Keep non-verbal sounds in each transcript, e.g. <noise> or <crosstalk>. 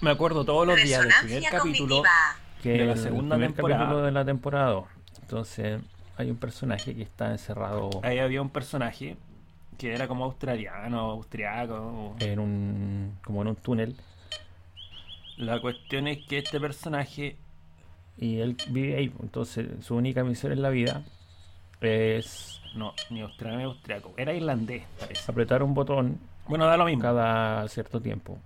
Me acuerdo todos los días del primer capítulo. cognitiva. que de la segunda temporada. capítulo de la temporada 2. Entonces, hay un personaje que está encerrado Ahí había un personaje que era como australiano, austriaco. en un como en un túnel La cuestión es que este personaje y él vive ahí. Entonces, su única misión en la vida es no, ni australiano ni austriaco, era irlandés, parece. apretar un botón Bueno, da lo mismo. cada cierto tiempo.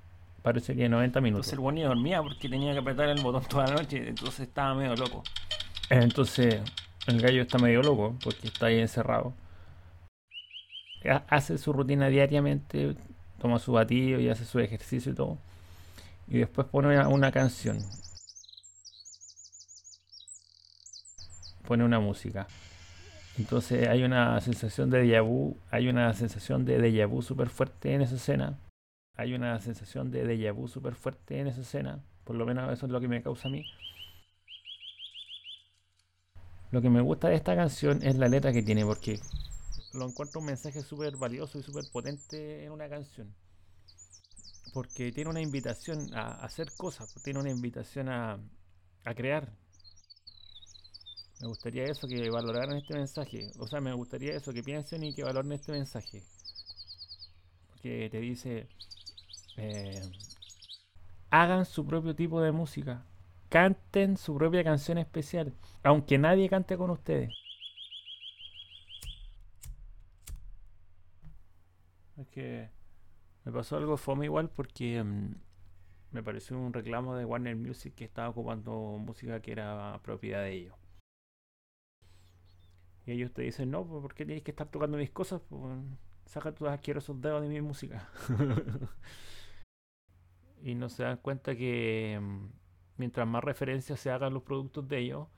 Parece que 90 minutos. Entonces el buen dormía porque tenía que apretar el botón toda la noche, entonces estaba medio loco. Entonces, el gallo está medio loco porque está ahí encerrado. Ha- Hace su rutina diariamente, toma su batido y hace su ejercicio y todo. Y después pone una, una canción. Pone una música. Entonces hay una sensación de déjà vu, hay una sensación de déjà vu súper fuerte en esa escena. Hay una sensación de déjà vu súper fuerte en esa escena. Por lo menos eso es lo que me causa a mí. Lo que me gusta de esta canción es la letra que tiene, porque lo encuentro un mensaje súper valioso y súper potente en una canción. Porque tiene una invitación a hacer cosas, tiene una invitación a, a crear. Me gustaría eso, que valoraran este mensaje. O sea, me gustaría eso, que piensen y que valoren este mensaje. Porque te dice, eh, hagan su propio tipo de música. Canten su propia canción especial. Aunque nadie cante con ustedes. Es que me pasó algo fome igual porque mm, me pareció un reclamo de Warner Music que estaba ocupando música que era propiedad de ellos. Y ellos te dicen, no, pues, ¿por qué tienes que estar tocando mis cosas? Pues, saca tus asquerosos dedos de mi música. <laughs> y no se dan cuenta que mm, mientras más referencias se hagan los productos de ellos,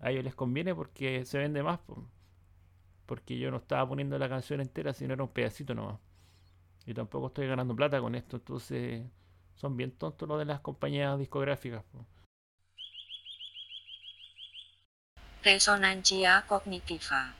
a ellos les conviene porque se vende más. po. Porque yo no estaba poniendo la canción entera, sino era un pedacito nomás. Y tampoco estoy ganando plata con esto, entonces son bien tontos los de las compañías discográficas. Resonancia cognitiva.